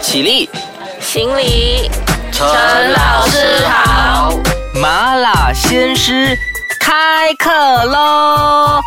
起立，行礼，陈老师好。麻辣鲜师开课喽！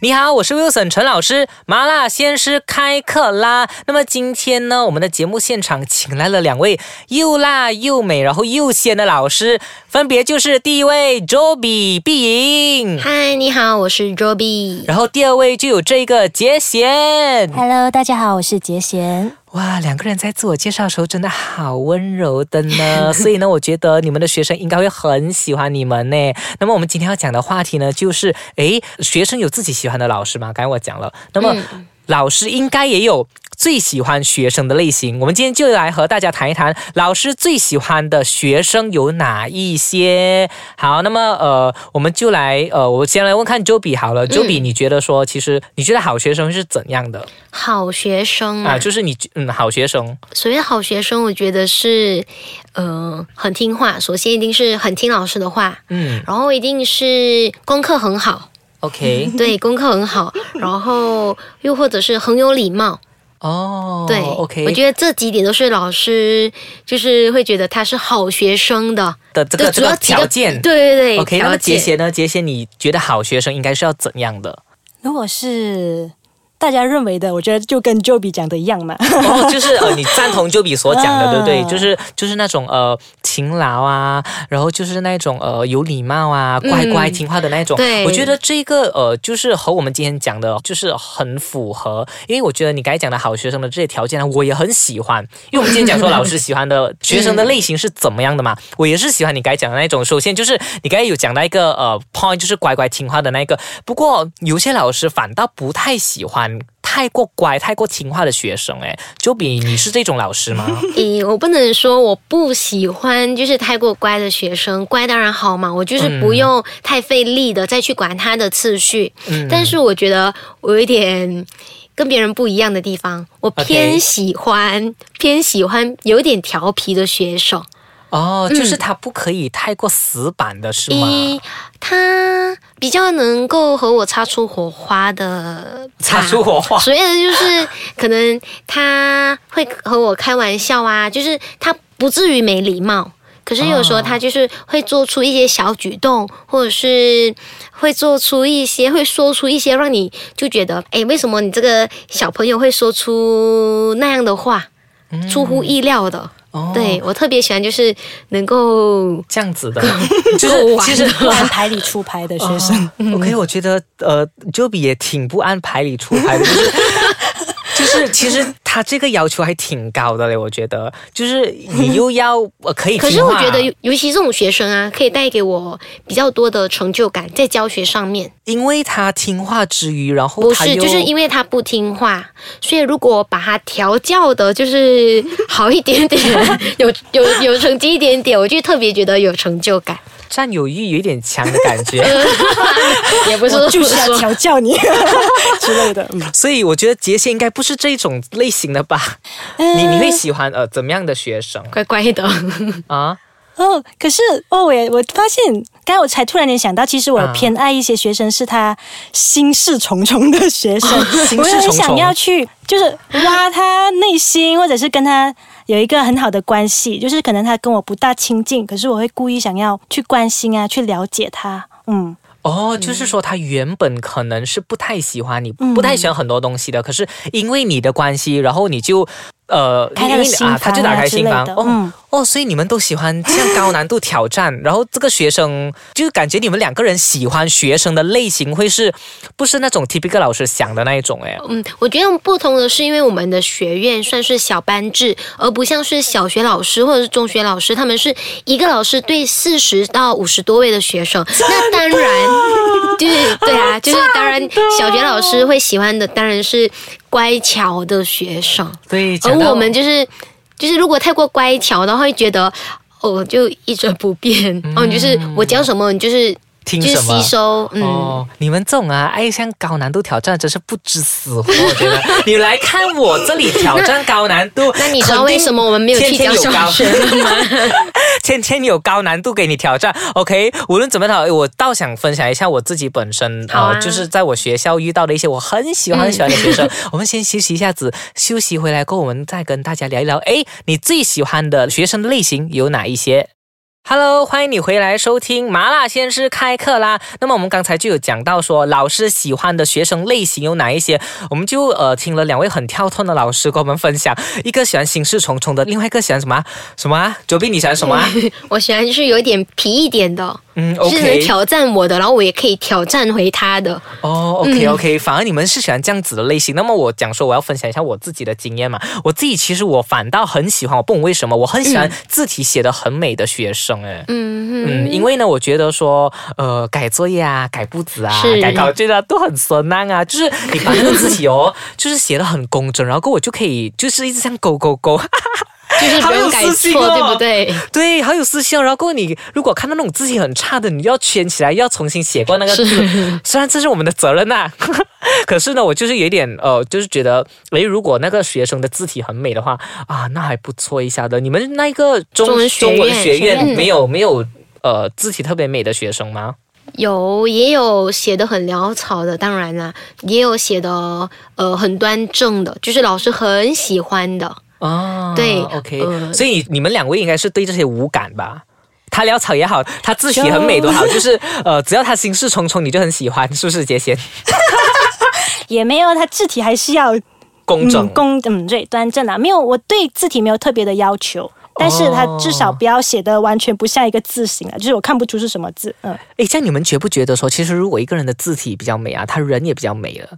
你好，我是 Wilson 陈老师，麻辣鲜师开课啦。那么今天呢，我们的节目现场请来了两位又辣又美，然后又鲜的老师，分别就是第一位 Joby 碧莹，嗨，你好，我是 Joby。然后第二位就有这个杰贤。Hello，大家好，我是杰贤。哇，两个人在自我介绍的时候真的好温柔的呢，所以呢，我觉得你们的学生应该会很喜欢你们呢。那么我们今天要讲的话题呢，就是诶，学生有自己喜欢的老师吗？刚才我讲了，那么。老师应该也有最喜欢学生的类型，我们今天就来和大家谈一谈老师最喜欢的学生有哪一些。好，那么呃，我们就来呃，我先来问看 Joby 好了、j o b y 你觉得说，其实你觉得好学生是怎样的好学生啊？啊，就是你嗯，好学生。所谓好学生，我觉得是，呃，很听话。首先一定是很听老师的话，嗯然后一定是功课很好，，OK，对，功课很好，然后又或者是很有礼貌，哦，对，OK，我觉得这几点都是老师就是会觉得他是好学生的。的这个对这个主要几个条件，对对对 OK，那么杰贤呢？杰贤，你觉得好学生应该是要怎样的？如果是大家认为的，我觉得就跟 Joby 讲的一样嘛。哦，就是呃，你赞同 Joby 所讲的，对不对？啊就是就是那种呃勤劳啊，然后就是那种呃有礼貌啊，乖乖嗯听话的那种。对我觉得这个呃就是和我们今天讲的，就是很符合。因为我觉得你刚才讲的好学生的这些条件呢，我也很喜欢。因为我们今天讲说老师喜欢的学生的类型是怎么样的嘛，我也是喜欢你刚才讲的那种。首先就是你刚才有讲到一个呃 point，就是乖乖听话的那个。不过有些老师反倒不太喜欢。太过乖、太过听话的学生，哎，就比你是这种老师吗？诶，我不能说我不喜欢，就是太过乖的学生，乖当然好嘛，我就是不用太费力的再去管他的次序。嗯但是我觉得我有一点跟别人不一样的地方，我偏喜欢偏喜欢有点调皮的学生。哦，就是他不可以太过死板的是吗？一，他比较能够和我擦出火花的，擦出火花所谓的就是可能他会和我开玩笑啊，就是他不至于没礼貌。可是有时候哦他就是会做出一些小举动，或者是会做出一些，会说出一些让你就觉得，哎，为什么你这个小朋友会说出那样的话，出乎意料的。嗯哦。对我特别喜欢，就是能够这样子的，就是其实不按牌理出牌的学生，哦。OK，我觉得呃，Joby 也挺不按牌理出牌的，就是就是其实他这个要求还挺高的嘞，我觉得，就是你又要呃可以可是我觉得，尤尤其这种学生啊，可以带给我比较多的成就感，在教学上面。因为他听话之余，然后不是，就是因为他不听话，所以如果把他调教的，就是好一点点，有有有成绩一点点，我就特别觉得有成就感。占有欲有一点强的感觉。也不是我就是要 调教你 之类的。嗯所以我觉得杰西应该不是这种类型的吧？你你会喜欢呃怎么样的学生乖乖的。啊？哦，可是哦，我也我发现，刚才我才突然间想到，其实我啊偏爱一些学生是他心事重重的学生，心我也很想要去就是挖他内心，或者是跟他有一个很好的关系，就是可能他跟我不大亲近，可是我会故意想要去关心啊，去了解他，嗯。哦，就是说他原本可能是不太喜欢你，嗯不太喜欢很多东西的，可是因为你的关系，然后你就呃，开他的心因为啊，他就打开心房哦、嗯哦，所以你们都喜欢这样高难度挑战，然后这个学生就是感觉你们两个人喜欢学生的类型会是不是那种 typical 老师想的那一种哎？嗯，我觉得不同的是，因为我们的学院算是小班制，而不像是小学老师或者是中学老师，他们是一个老师对四十到五十多位的学生。那当然，对对啊，就是当然，小学老师会喜欢的当然是乖巧的学生，对，而我们就是就是如果太过乖巧的话，会觉得哦就一成不变，哦你就是我教什么你就是听什么吸收，嗯。哦，你们这种啊，爱上高难度挑战，真是不知死活。我觉得 你来看我这里挑战高难度，那你知道为什么我们没有去教小学了吗？天天有高难度给你挑战。OK，无论怎么好，我倒想分享一下我自己本身好啊呃，就是在我学校遇到的一些我很喜欢很喜欢的学生。我们先休息一下子，休息回来过后，我们再跟大家聊一聊。哎，你最喜欢的学生类型有哪一些？Hello，欢迎你回来收听麻辣鲜师开课啦。那么我们刚才就有讲到说，老师喜欢的学生类型有哪一些？我们就呃听了两位很跳脱的老师跟我们分享，一个喜欢心事重重的，另外一个喜欢什么什么啊？九斌你喜欢什么啊？我喜欢就是有一点皮一点的，嗯就是能，OK，挑战我的，然后我也可以挑战回他的。哦，OK OK，反而你们是喜欢这样子的类型。那么我讲说我要分享一下我自己的经验嘛，我自己其实我反倒很喜欢，我不懂为什么，我很喜欢字体写的很美的学生，哎。嗯嗯，因为呢，我觉得说，呃，改作业啊、改布子啊、改考卷啊，都很酸难啊。就是你把那个字体哦，就是写的很工整，然后我就可以就是一直这样勾勾勾，就是不用改错，哦对不对？对，好有私心哦。然后过后你如果看到那种字体很差的，你就要圈起来，要重新写过那个字。虽然这是我们的责任呐、可是呢，我就是有一点呃，就是觉得，诶，如果那个学生的字体很美的话啊，那还不错一下的。你们那个中中文学院中文学院嗯没有没有呃字体特别美的学生吗？有也有写的很潦草的，当然啦，也有写的呃很端正的，就是老师很喜欢的。哦，对，OK，、呃所以你们两位应该是对这些无感吧？他潦草也好，他字体很美都好，就是呃，只要他心事重重，你就很喜欢，是不是？杰贤，也没有，他字体还是要工整。嗯工嗯对端正啊，没有我对字体没有特别的要求。但是它至少不要写的完全不像一个字形啊，就是我看不出是什么字。嗯，哎，这样你们觉不觉得说，其实如果一个人的字体比较美啊，他人也比较美了，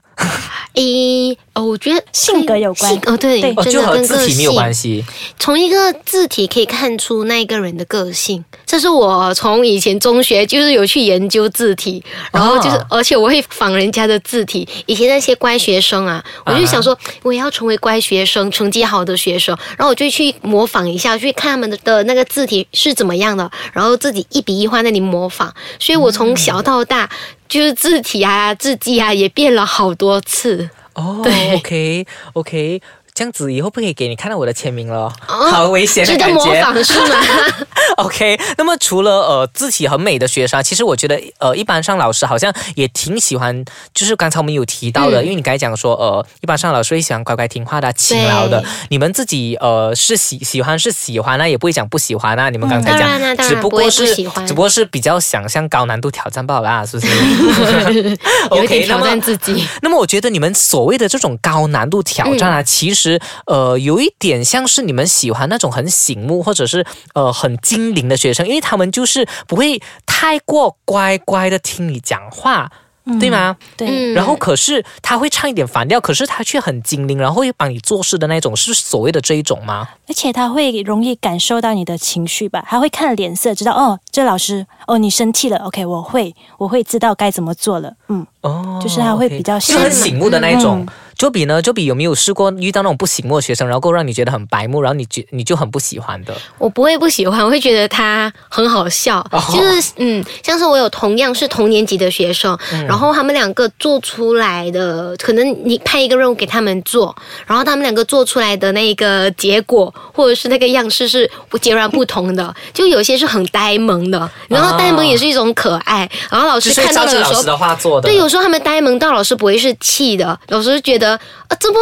诶，哦，我觉得性格有关性哦，对，对哦，就和真的跟个字体没有性关系。从一个字体可以看出那一个人的个性，这是我从以前中学就是有去研究字体，然后就是，哦而且我会仿人家的字体。以前那些乖学生啊，我就想说我也要成为乖学生，成绩好的学生，然后我就去模仿一下，去看他们的的那个字体是怎么样的，然后自己一笔一画那里模仿。所以我从小到大。就是字体啊、字迹啊，也变了好多次。哦对，OK OK，这样子以后不可以给你看到我的签名了，好危险的感觉。模仿是吗？OK，那么除了呃字体很美的学生啊，其实我觉得呃一般上老师好像也挺喜欢，就是刚才我们有提到的，嗯因为你刚才讲说呃一般上老师会喜欢乖乖听话的、勤劳的，你们自己呃是喜喜欢是喜欢啊，也不会讲不喜欢啊。你们刚才讲，只不过是不喜欢只不过是比较想象高难度挑战罢了啦，是不是 OK，挑战自己。那么我觉得你们所谓的这种高难度挑战嗯啊，其实呃有一点像是你们喜欢那种很醒目或者是呃很精灵的学生，因为他们就是不会太过乖乖的听你讲话。对吗？对，嗯然后可是他会唱一点反调，可是他却很精灵，然后会帮你做事的那种，是所谓的这一种吗？而且他会容易感受到你的情绪吧，他会看脸色，知道哦，这老师哦，你生气了，OK，我会我会知道该怎么做了，嗯，哦，就是他会比较就很醒目的那一种。嗯就比呢，就比有没有试过遇到那种不醒目的学生，然后够让你觉得很白目，然后你觉你就很不喜欢的？我不会不喜欢，我会觉得他很好笑。哦就是嗯，像是我有同样是同年级的学生，嗯然后他们两个做出来的，可能你派一个任务给他们做，然后他们两个做出来的那个结果或者是那个样式是截然不同的。就有些是很呆萌的，然后呆萌也是一种可爱。然后老师看到的时候老师的话做的。对，有时候他们呆萌到老师不会是气的，老师觉得啊，这么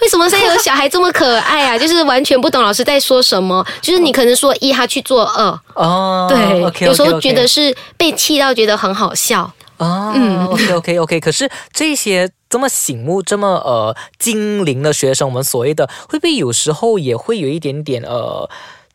为什么现在有小孩这么可爱啊？就是完全不懂老师在说什么，就是你可能说一，他去做二，哦，对有时候觉得是被气到，觉得很好笑。哦，嗯，OK OK OK，可是这些这么醒目、这么呃精灵的学生，我们所谓的会不会有时候也会有一点点呃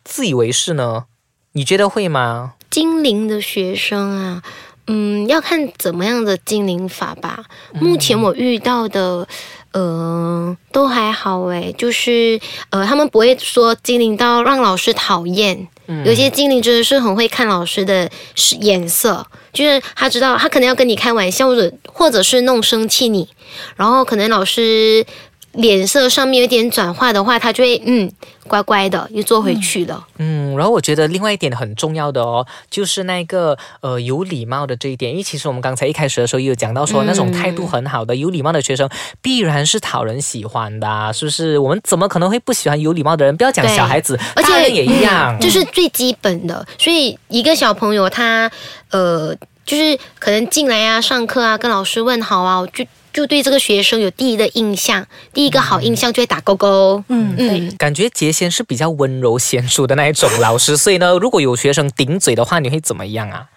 自以为是呢？你觉得会吗？精灵的学生啊，嗯，要看怎么样的精灵法吧。目前我遇到的，呃，都还好诶，就是呃，他们不会说精灵到让老师讨厌。有些精灵真的是很会看老师的是眼色，就是他知道他可能要跟你开玩笑，或者或者是弄生气你，然后可能老师脸色上面有点转化的话，他就会嗯乖乖的又坐回去了。嗯，然后我觉得另外一点很重要的哦，就是那个呃有礼貌的这一点，因为其实我们刚才一开始的时候也有讲到说，嗯那种态度很好的、有礼貌的学生，必然是讨人喜欢的、啊，是不是？我们怎么可能会不喜欢有礼貌的人？不要讲小孩子，而且大人也一样。就是最基本的。所以一个小朋友他呃，就是可能进来啊，上课啊，跟老师问好啊，就就对这个学生有第一的印象，第一个好印象就会打勾勾。嗯，嗯，感觉杰先是比较温柔娴熟的那一种老师，所以呢，如果有学生顶嘴的话，你会怎么样啊？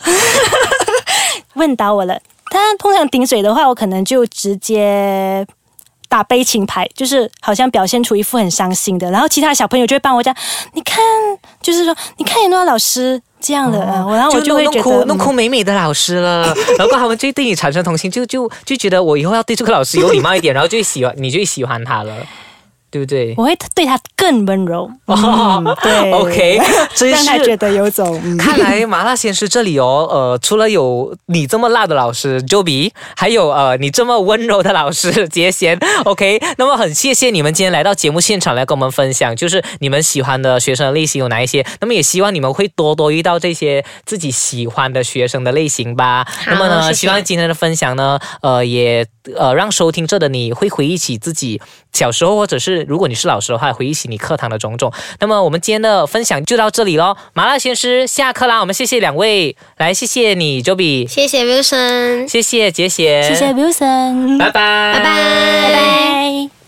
问倒我了。他通常顶嘴的话，我可能就直接打悲情牌，就是好像表现出一副很伤心的，然后其他小朋友就会帮我讲，你看，就是说，你看有没有老师这样的，嗯我然后我就会弄觉得，哭弄哭嗯美美的老师了，然后他们就对你产生同情，就就就觉得我以后要对这个老师有礼貌一点，然后就喜欢你，就喜欢他了，对不对？我会对他更温柔。哦 嗯，对 OK，真让他觉。得有种。嗯看来麻辣鲜师这里哦，呃，除了有你这么辣的老师 Joby，还有呃你这么温柔的老师杰贤，OK，那么很谢谢你们今天来到节目现场来跟我们分享，就是你们喜欢的学生的类型有哪一些，那么也希望你们会多多遇到这些自己喜欢的学生的类型吧。那么呢，谢谢希望今天的分享呢，呃，也呃让收听这的你会回忆起自己小时候，或者是如果你是老师的话，回忆起你课堂的种种。那么我们今天的分享就到这里喽，麻辣鲜师下课啦，我们谢谢两位，来谢谢你 Joby，谢谢 Wilson，谢谢杰贤，谢谢 Wilson，拜拜，拜拜。